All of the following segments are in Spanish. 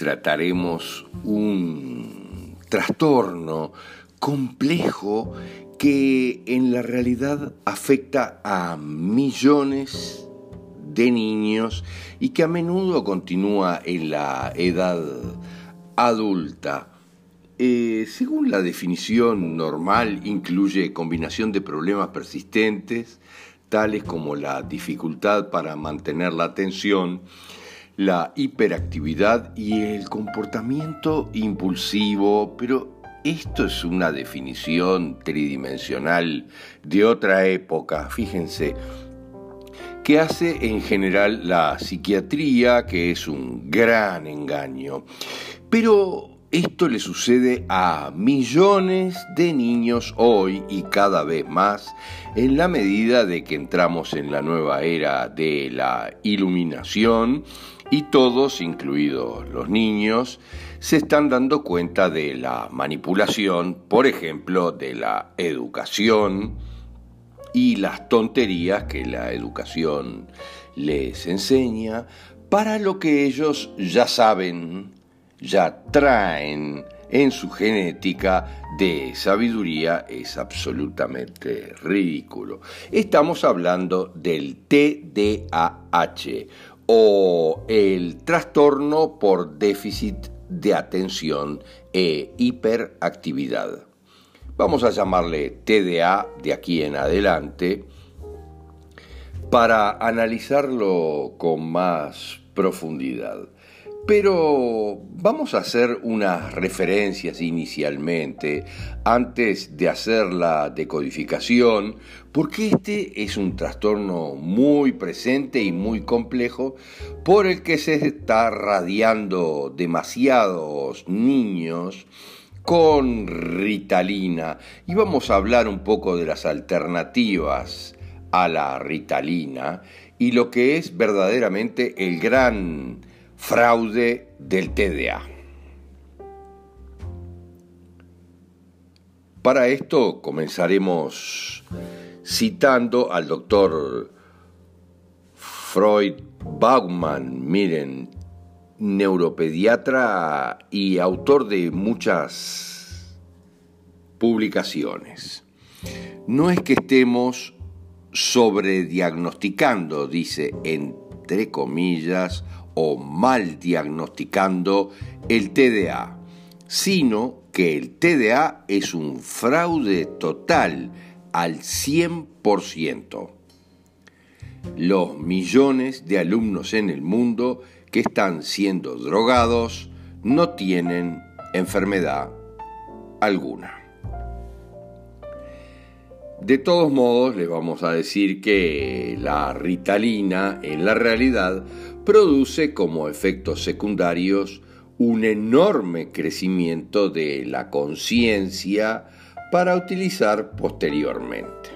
Trataremos un trastorno complejo que en la realidad afecta a millones de niños y que a menudo continúa en la edad adulta. Eh, según la definición normal, incluye combinación de problemas persistentes, tales como la dificultad para mantener la atención, la hiperactividad y el comportamiento impulsivo, pero esto es una definición tridimensional de otra época, fíjense, que hace en general la psiquiatría, que es un gran engaño. Pero esto le sucede a millones de niños hoy y cada vez más en la medida de que entramos en la nueva era de la iluminación y todos, incluidos los niños, se están dando cuenta de la manipulación, por ejemplo, de la educación y las tonterías que la educación les enseña para lo que ellos ya saben, ya traen en su genética de sabiduría es absolutamente ridículo. Estamos hablando del TDAH o el trastorno por déficit de atención e hiperactividad. Vamos a llamarle TDA de aquí en adelante para analizarlo con más profundidad. Pero vamos a hacer unas referencias inicialmente antes de hacer la decodificación, porque este es un trastorno muy presente y muy complejo por el que se está radiando demasiados niños con ritalina. Y vamos a hablar un poco de las alternativas a la ritalina y lo que es verdaderamente el gran fraude del TDA. Para esto comenzaremos citando al doctor Freud Baumann, miren, neuropediatra y autor de muchas publicaciones. No es que estemos sobrediagnosticando, dice entre comillas, o mal diagnosticando el TDA, sino que el TDA es un fraude total al 100%. Los millones de alumnos en el mundo que están siendo drogados no tienen enfermedad alguna. De todos modos, les vamos a decir que la ritalina en la realidad produce como efectos secundarios un enorme crecimiento de la conciencia para utilizar posteriormente.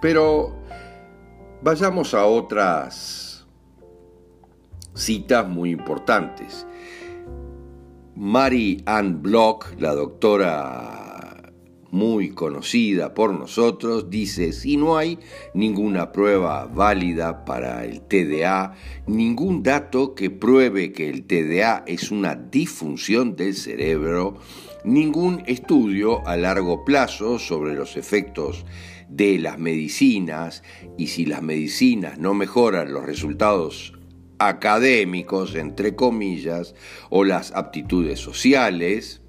Pero vayamos a otras citas muy importantes. Mary Ann Block, la doctora muy conocida por nosotros, dice, si no hay ninguna prueba válida para el TDA, ningún dato que pruebe que el TDA es una disfunción del cerebro, ningún estudio a largo plazo sobre los efectos de las medicinas y si las medicinas no mejoran los resultados académicos, entre comillas, o las aptitudes sociales,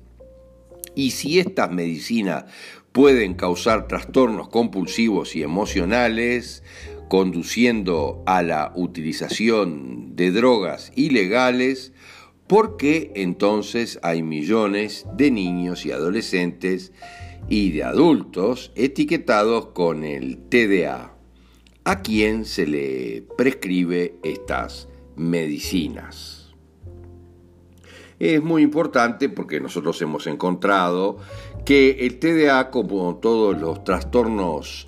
y si estas medicinas pueden causar trastornos compulsivos y emocionales, conduciendo a la utilización de drogas ilegales, ¿por qué entonces hay millones de niños y adolescentes y de adultos etiquetados con el TDA? ¿A quién se le prescribe estas medicinas? Es muy importante porque nosotros hemos encontrado que el TDA, como todos los trastornos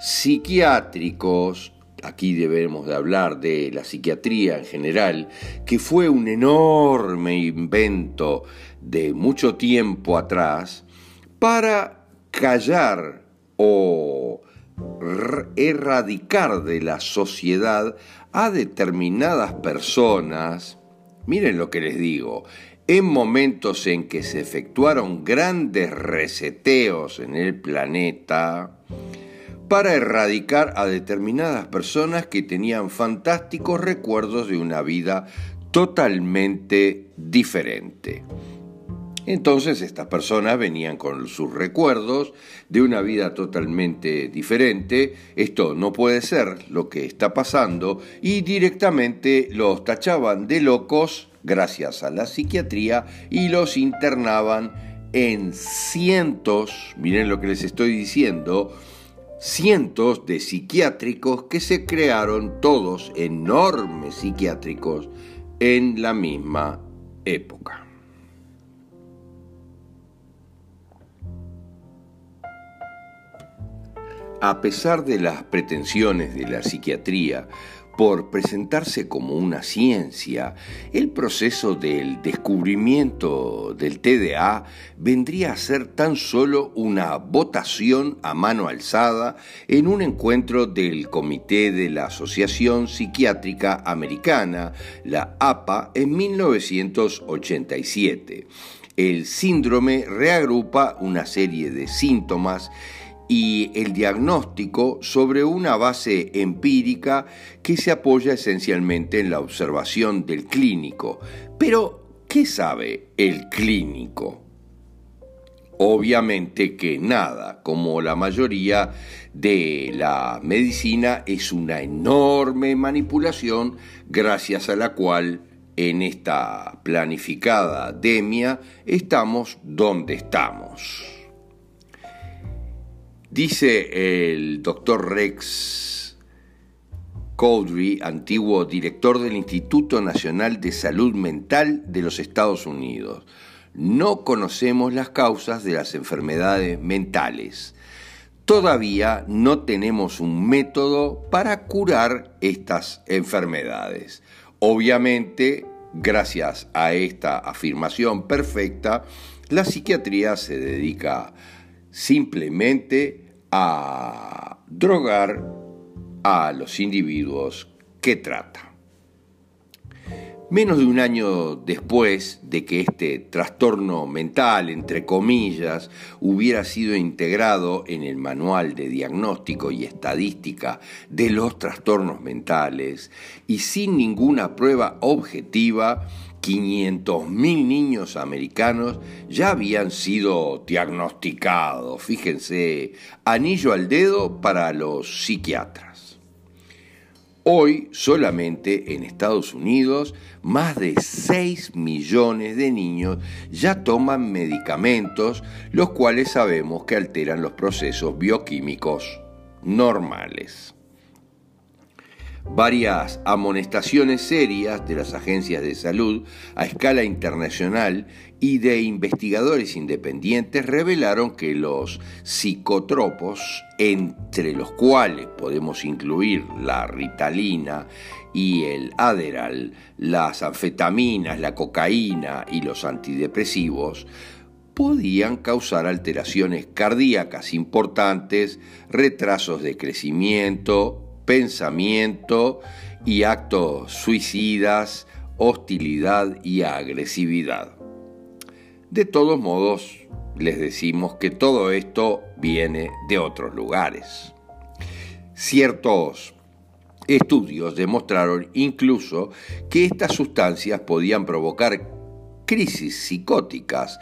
psiquiátricos, aquí debemos de hablar de la psiquiatría en general, que fue un enorme invento de mucho tiempo atrás, para callar o erradicar de la sociedad a determinadas personas Miren lo que les digo, en momentos en que se efectuaron grandes reseteos en el planeta, para erradicar a determinadas personas que tenían fantásticos recuerdos de una vida totalmente diferente. Entonces estas personas venían con sus recuerdos de una vida totalmente diferente. Esto no puede ser lo que está pasando y directamente los tachaban de locos gracias a la psiquiatría y los internaban en cientos, miren lo que les estoy diciendo, cientos de psiquiátricos que se crearon todos enormes psiquiátricos en la misma época. A pesar de las pretensiones de la psiquiatría por presentarse como una ciencia, el proceso del descubrimiento del TDA vendría a ser tan solo una votación a mano alzada en un encuentro del Comité de la Asociación Psiquiátrica Americana, la APA, en 1987. El síndrome reagrupa una serie de síntomas y el diagnóstico sobre una base empírica que se apoya esencialmente en la observación del clínico. Pero, ¿qué sabe el clínico? Obviamente que nada, como la mayoría de la medicina es una enorme manipulación gracias a la cual en esta planificada demia estamos donde estamos. Dice el doctor Rex Cowdery, antiguo director del Instituto Nacional de Salud Mental de los Estados Unidos, no conocemos las causas de las enfermedades mentales. Todavía no tenemos un método para curar estas enfermedades. Obviamente, gracias a esta afirmación perfecta, la psiquiatría se dedica simplemente a drogar a los individuos que trata. Menos de un año después de que este trastorno mental, entre comillas, hubiera sido integrado en el Manual de Diagnóstico y Estadística de los Trastornos Mentales y sin ninguna prueba objetiva, 500.000 niños americanos ya habían sido diagnosticados. Fíjense, anillo al dedo para los psiquiatras. Hoy solamente en Estados Unidos más de 6 millones de niños ya toman medicamentos, los cuales sabemos que alteran los procesos bioquímicos normales. Varias amonestaciones serias de las agencias de salud a escala internacional y de investigadores independientes revelaron que los psicotropos, entre los cuales podemos incluir la ritalina y el Adderall, las anfetaminas, la cocaína y los antidepresivos, podían causar alteraciones cardíacas importantes, retrasos de crecimiento, pensamiento y actos suicidas, hostilidad y agresividad. De todos modos, les decimos que todo esto viene de otros lugares. Ciertos estudios demostraron incluso que estas sustancias podían provocar crisis psicóticas,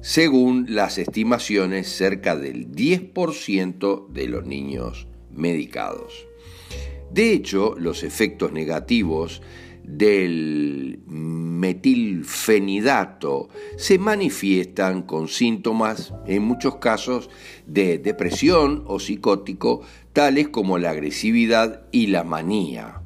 según las estimaciones cerca del 10% de los niños medicados. De hecho, los efectos negativos del metilfenidato se manifiestan con síntomas, en muchos casos, de depresión o psicótico, tales como la agresividad y la manía.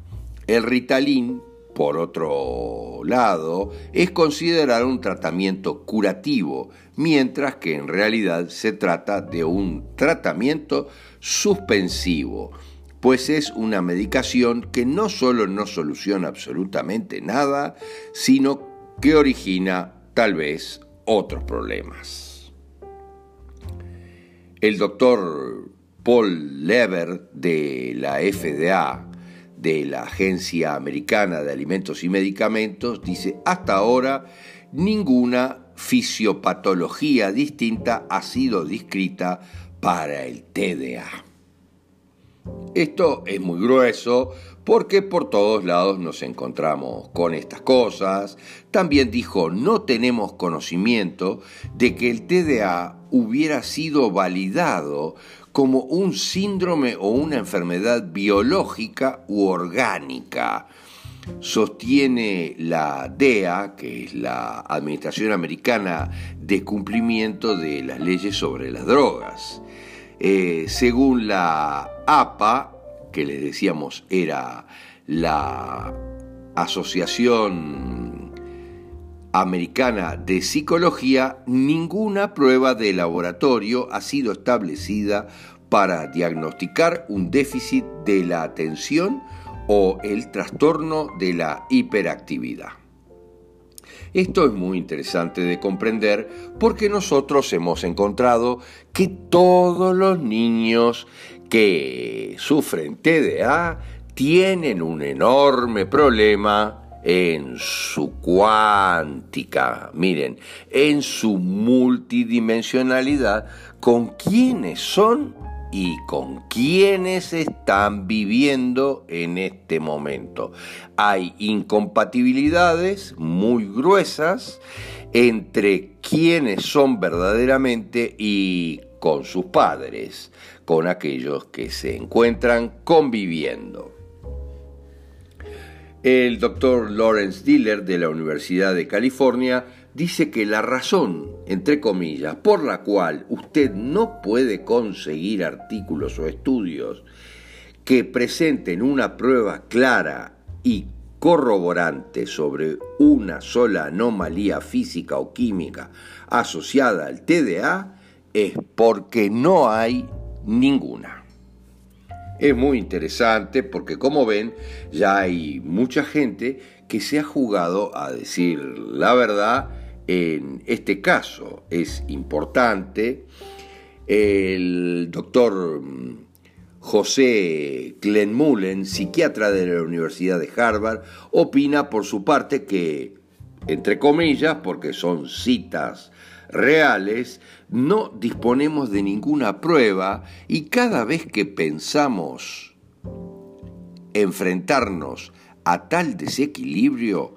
El Ritalin, por otro lado, es considerado un tratamiento curativo, mientras que en realidad se trata de un tratamiento suspensivo pues es una medicación que no solo no soluciona absolutamente nada, sino que origina tal vez otros problemas. El doctor Paul Lever de la FDA, de la Agencia Americana de Alimentos y Medicamentos, dice, hasta ahora ninguna fisiopatología distinta ha sido descrita para el TDA. Esto es muy grueso porque por todos lados nos encontramos con estas cosas. También dijo, no tenemos conocimiento de que el TDA hubiera sido validado como un síndrome o una enfermedad biológica u orgánica. Sostiene la DEA, que es la Administración Americana de Cumplimiento de las Leyes sobre las Drogas. Eh, según la APA, que les decíamos era la Asociación Americana de Psicología, ninguna prueba de laboratorio ha sido establecida para diagnosticar un déficit de la atención o el trastorno de la hiperactividad. Esto es muy interesante de comprender porque nosotros hemos encontrado que todos los niños que sufren TDA tienen un enorme problema en su cuántica, miren, en su multidimensionalidad, con quiénes son y con quienes están viviendo en este momento. Hay incompatibilidades muy gruesas entre quienes son verdaderamente y con sus padres, con aquellos que se encuentran conviviendo. El doctor Lawrence Diller de la Universidad de California dice que la razón, entre comillas, por la cual usted no puede conseguir artículos o estudios que presenten una prueba clara y corroborante sobre una sola anomalía física o química asociada al TDA es porque no hay ninguna. Es muy interesante porque como ven ya hay mucha gente que se ha jugado a decir la verdad en este caso es importante. El doctor mm, José Glenmullen, psiquiatra de la Universidad de Harvard, opina por su parte que, entre comillas, porque son citas reales, no disponemos de ninguna prueba y cada vez que pensamos enfrentarnos a tal desequilibrio,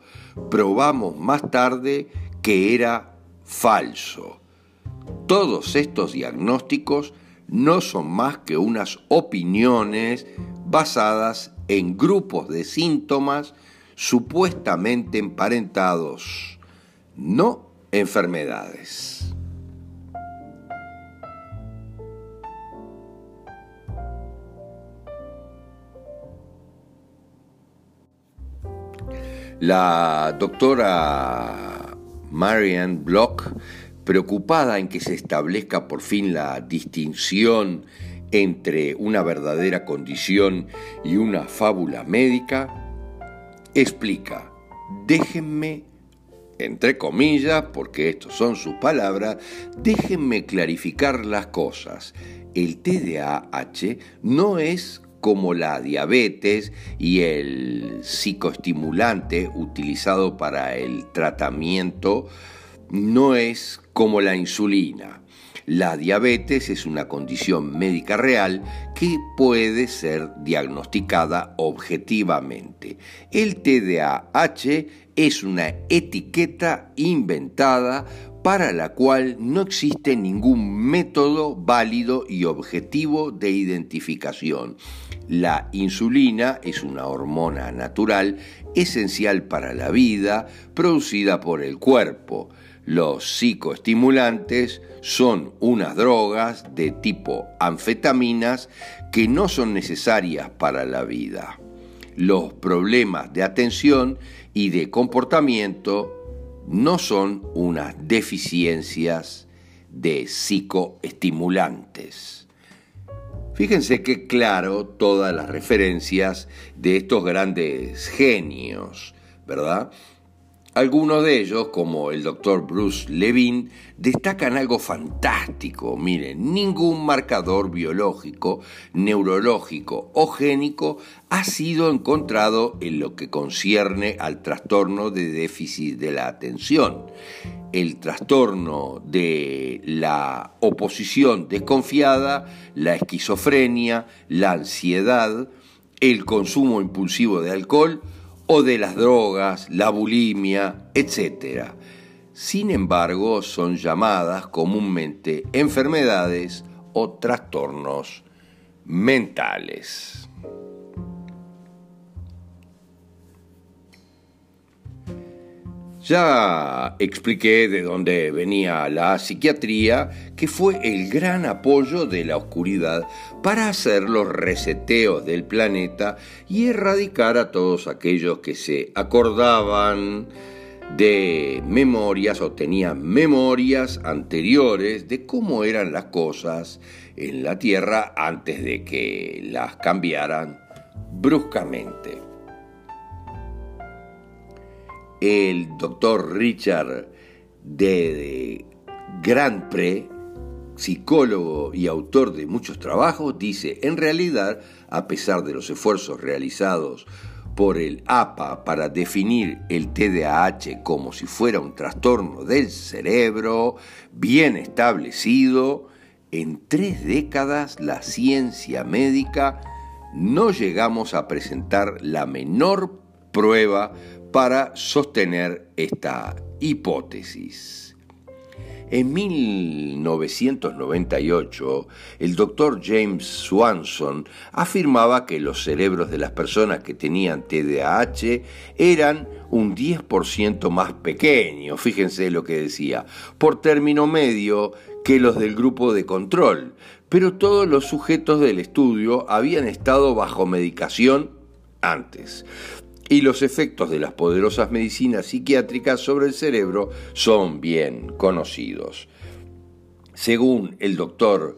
probamos más tarde que era falso. Todos estos diagnósticos no son más que unas opiniones basadas en grupos de síntomas supuestamente emparentados, no enfermedades. La doctora Marianne Bloch, preocupada en que se establezca por fin la distinción entre una verdadera condición y una fábula médica, explica, déjenme, entre comillas, porque estos son sus palabras, déjenme clarificar las cosas. El TDAH no es como la diabetes y el psicoestimulante utilizado para el tratamiento, no es como la insulina. La diabetes es una condición médica real que puede ser diagnosticada objetivamente. El TDAH es una etiqueta inventada para la cual no existe ningún método válido y objetivo de identificación. La insulina es una hormona natural esencial para la vida, producida por el cuerpo. Los psicoestimulantes son unas drogas de tipo anfetaminas que no son necesarias para la vida. Los problemas de atención y de comportamiento no son unas deficiencias de psicoestimulantes. Fíjense qué claro todas las referencias de estos grandes genios, ¿verdad? Algunos de ellos, como el doctor Bruce Levine, destacan algo fantástico. Miren, ningún marcador biológico, neurológico o génico ha sido encontrado en lo que concierne al trastorno de déficit de la atención. El trastorno de la oposición desconfiada, la esquizofrenia, la ansiedad, el consumo impulsivo de alcohol, o de las drogas, la bulimia, etc. Sin embargo, son llamadas comúnmente enfermedades o trastornos mentales. Ya expliqué de dónde venía la psiquiatría, que fue el gran apoyo de la oscuridad para hacer los reseteos del planeta y erradicar a todos aquellos que se acordaban de memorias o tenían memorias anteriores de cómo eran las cosas en la Tierra antes de que las cambiaran bruscamente el doctor Richard de, Grand Pre, psicólogo y autor de muchos trabajos, dice, en realidad, a pesar de los esfuerzos realizados por el APA para definir el TDAH como si fuera un trastorno del cerebro bien establecido, en tres décadas la ciencia médica no llegamos a presentar la menor prueba para sostener esta hipótesis. En 1998, el doctor James Swanson afirmaba que los cerebros de las personas que tenían TDAH eran un 10% más pequeños, fíjense lo que decía, por término medio que los del grupo de control, pero todos los sujetos del estudio habían estado bajo medicación antes y los efectos de las poderosas medicinas psiquiátricas sobre el cerebro son bien conocidos. Según el doctor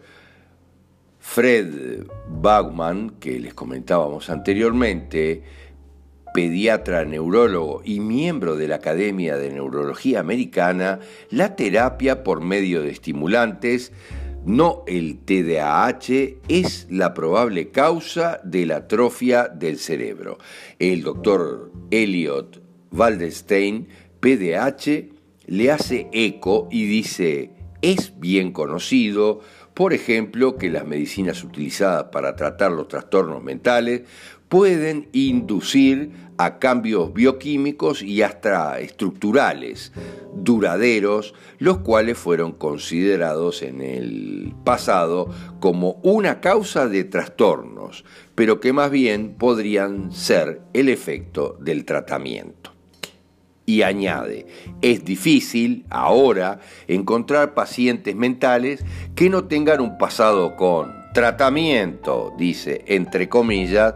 Fred Bauman, que les comentábamos anteriormente, pediatra neurólogo y miembro de la Academia de Neurología Americana, la terapia por medio de estimulantes no el TDAH, es la probable causa de la atrofia del cerebro. El doctor Elliot Waldestein, PDH, le hace eco y dice, es bien conocido, por ejemplo, que las medicinas utilizadas para tratar los trastornos mentales pueden inducir a cambios bioquímicos y hasta estructurales duraderos, los cuales fueron considerados en el pasado como una causa de trastornos, pero que más bien podrían ser el efecto del tratamiento. Y añade, es difícil ahora encontrar pacientes mentales que no tengan un pasado con tratamiento, dice, entre comillas,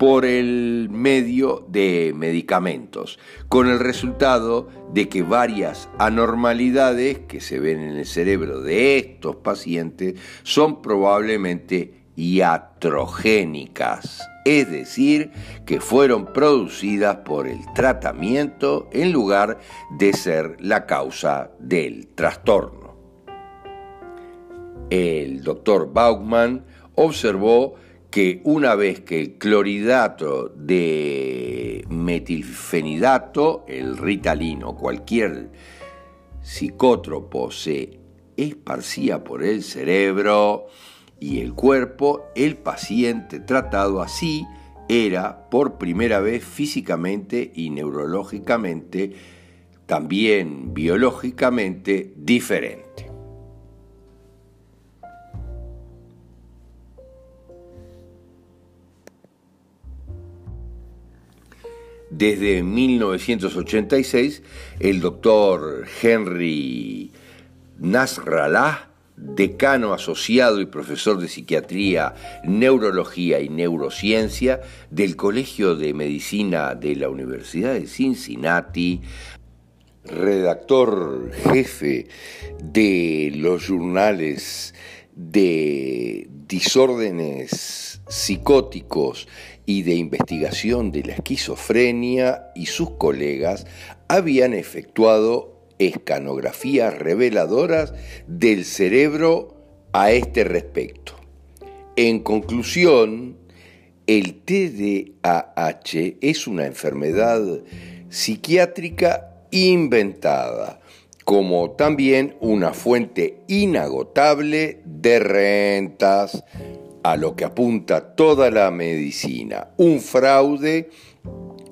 por el medio de medicamentos, con el resultado de que varias anormalidades que se ven en el cerebro de estos pacientes son probablemente iatrogénicas, es decir, que fueron producidas por el tratamiento en lugar de ser la causa del trastorno. El doctor Bauchman observó que una vez que el cloridato de metilfenidato, el ritalino, cualquier psicótropo se esparcía por el cerebro y el cuerpo, el paciente tratado así era por primera vez físicamente y neurológicamente, también biológicamente diferente. Desde 1986, el doctor Henry Nasrallah, decano asociado y profesor de psiquiatría, neurología y neurociencia del Colegio de Medicina de la Universidad de Cincinnati, redactor jefe de los jurnales de disórdenes psicóticos y de investigación de la esquizofrenia y sus colegas habían efectuado escanografías reveladoras del cerebro a este respecto. En conclusión, el TDAH es una enfermedad psiquiátrica inventada, como también una fuente inagotable de rentas, a lo que apunta toda la medicina, un fraude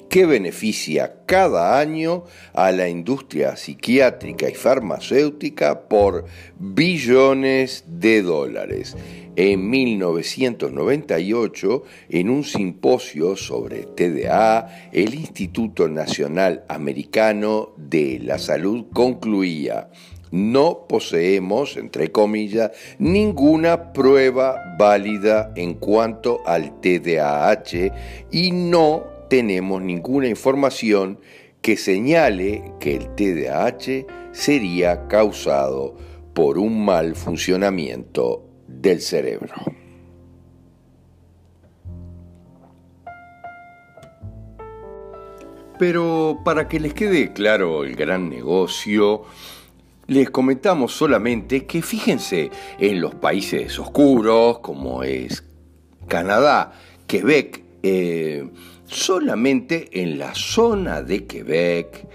que beneficia cada año a la industria psiquiátrica y farmacéutica por billones de dólares. En 1998, en un simposio sobre TDA, el Instituto Nacional Americano de la Salud concluía, no poseemos, entre comillas, ninguna prueba válida en cuanto al TDAH y no tenemos ninguna información que señale que el TDAH sería causado por un mal funcionamiento del cerebro. Pero para que les quede claro el gran negocio, les comentamos solamente que fíjense en los países oscuros, como es Canadá, Quebec, eh, solamente en la zona de Quebec,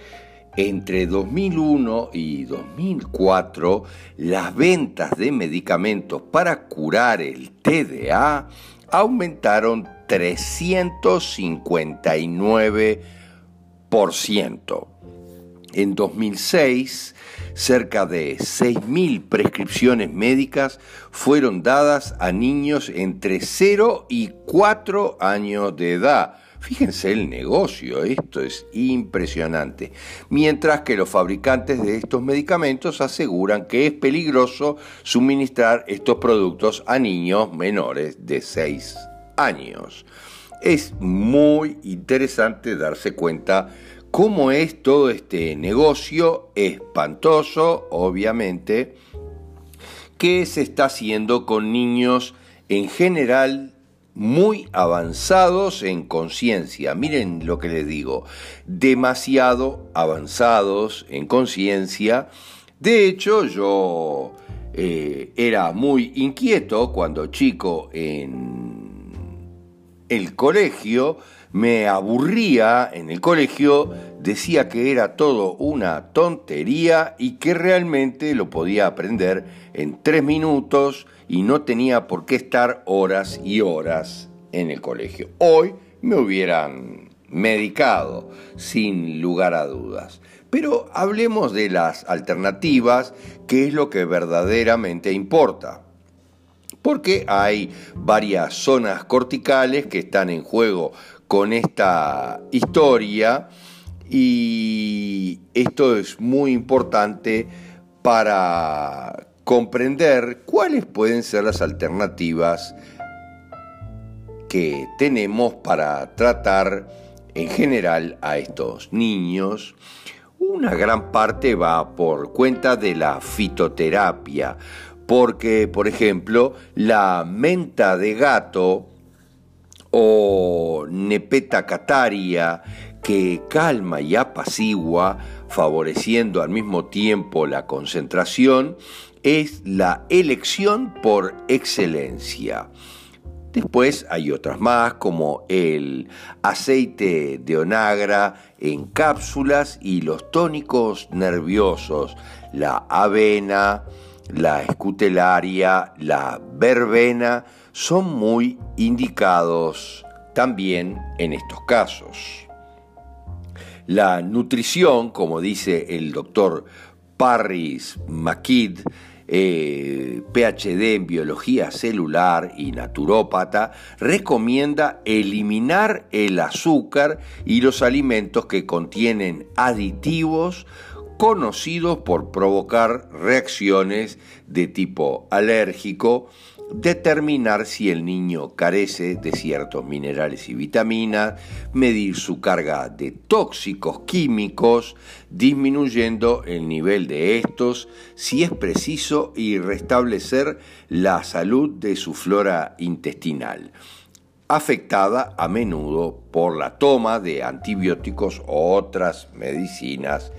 entre 2001 y 2004, las ventas de medicamentos para curar el TDA aumentaron 359%. En 2006, cerca de 6.000 prescripciones médicas fueron dadas a niños entre 0 y 4 años de edad. Fíjense el negocio, esto es impresionante. Mientras que los fabricantes de estos medicamentos aseguran que es peligroso suministrar estos productos a niños menores de 6 años. Es muy interesante darse cuenta cómo es todo este negocio espantoso, obviamente, que se está haciendo con niños en general muy avanzados en conciencia. Miren lo que les digo, demasiado avanzados en conciencia. De hecho, yo eh, era muy inquieto cuando chico en el colegio me aburría en el colegio, decía que era todo una tontería y que realmente lo podía aprender en tres minutos y no tenía por qué estar horas y horas en el colegio. Hoy me hubieran medicado, sin lugar a dudas. Pero hablemos de las alternativas, que es lo que verdaderamente importa porque hay varias zonas corticales que están en juego con esta historia y esto es muy importante para comprender cuáles pueden ser las alternativas que tenemos para tratar en general a estos niños. Una gran parte va por cuenta de la fitoterapia, porque, por ejemplo, la menta de gato o nepeta cataria, que calma y apacigua, favoreciendo al mismo tiempo la concentración, es la elección por excelencia. Después hay otras más como el aceite de onagra en cápsulas y los tónicos nerviosos, la avena, la escutelaria, la verbena, son muy indicados también en estos casos. La nutrición, como dice el doctor Parris McKidd, eh, PhD en biología celular y naturópata, recomienda eliminar el azúcar y los alimentos que contienen aditivos conocidos por provocar reacciones de tipo alérgico, determinar si el niño carece de ciertos minerales y vitaminas, medir su carga de tóxicos químicos, disminuyendo el nivel de estos si es preciso y restablecer la salud de su flora intestinal, afectada a menudo por la toma de antibióticos o otras medicinas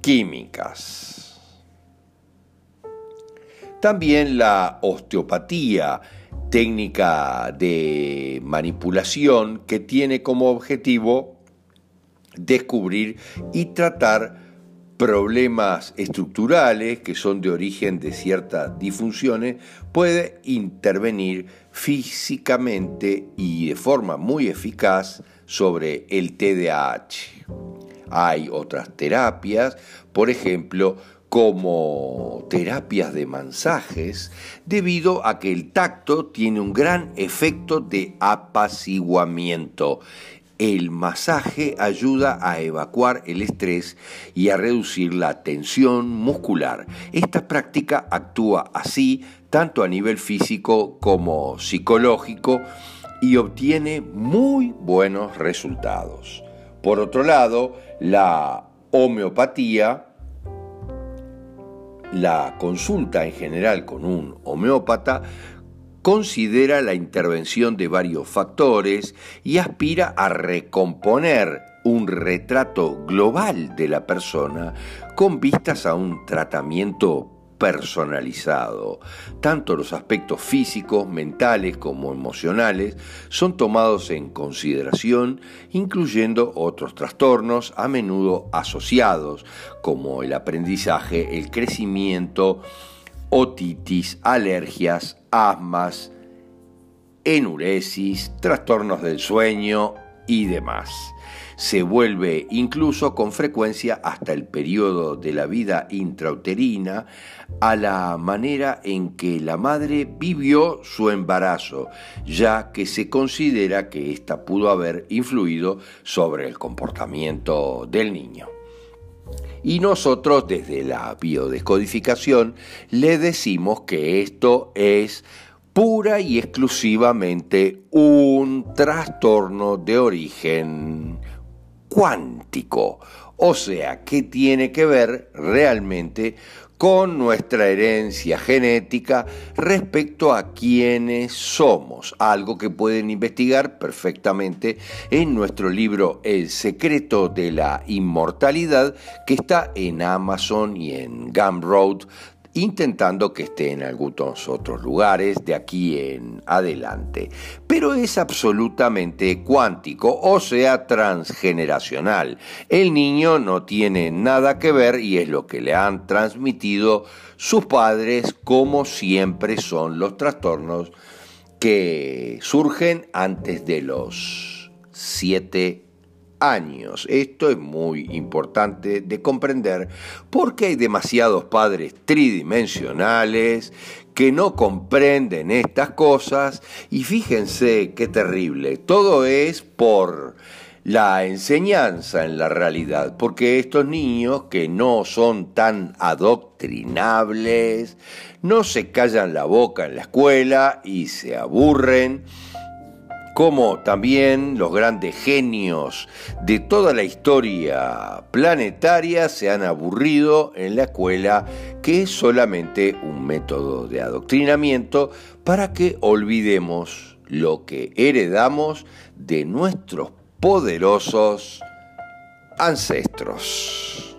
químicas. También la osteopatía, técnica de manipulación que tiene como objetivo descubrir y tratar problemas estructurales que son de origen de ciertas disfunciones, puede intervenir físicamente y de forma muy eficaz sobre el TDAH. Hay otras terapias, por ejemplo, como terapias de mensajes debido a que el tacto tiene un gran efecto de apaciguamiento. El masaje ayuda a evacuar el estrés y a reducir la tensión muscular. Esta práctica actúa así tanto a nivel físico como psicológico y obtiene muy buenos resultados. Por otro lado, la homeopatía la consulta en general con un homeópata considera la intervención de varios factores y aspira a recomponer un retrato global de la persona con vistas a un tratamiento personalizado. Tanto los aspectos físicos, mentales como emocionales son tomados en consideración, incluyendo otros trastornos a menudo asociados, como el aprendizaje, el crecimiento, otitis, alergias, asmas, enuresis, trastornos del sueño y demás se vuelve incluso con frecuencia hasta el periodo de la vida intrauterina a la manera en que la madre vivió su embarazo, ya que se considera que ésta pudo haber influido sobre el comportamiento del niño. Y nosotros desde la biodescodificación le decimos que esto es pura y exclusivamente un trastorno de origen cuántico, o sea, que tiene que ver realmente con nuestra herencia genética respecto a quiénes somos, algo que pueden investigar perfectamente en nuestro libro El secreto de la inmortalidad, que está en Amazon y en Gumroad intentando que esté en algunos otros lugares de aquí en adelante. Pero es absolutamente cuántico, o sea, transgeneracional. El niño no tiene nada que ver y es lo que le han transmitido sus padres, como siempre son los trastornos que surgen antes de los siete años. Esto es muy importante de comprender porque hay demasiados padres tridimensionales que no comprenden estas cosas y fíjense qué terrible. Todo es por la enseñanza en la realidad, porque estos niños que no son tan adoctrinables, no se callan la boca en la escuela y se aburren, como también los grandes genios de toda la historia planetaria se han aburrido en la escuela, que es solamente un método de adoctrinamiento para que olvidemos lo que heredamos de nuestros poderosos ancestros.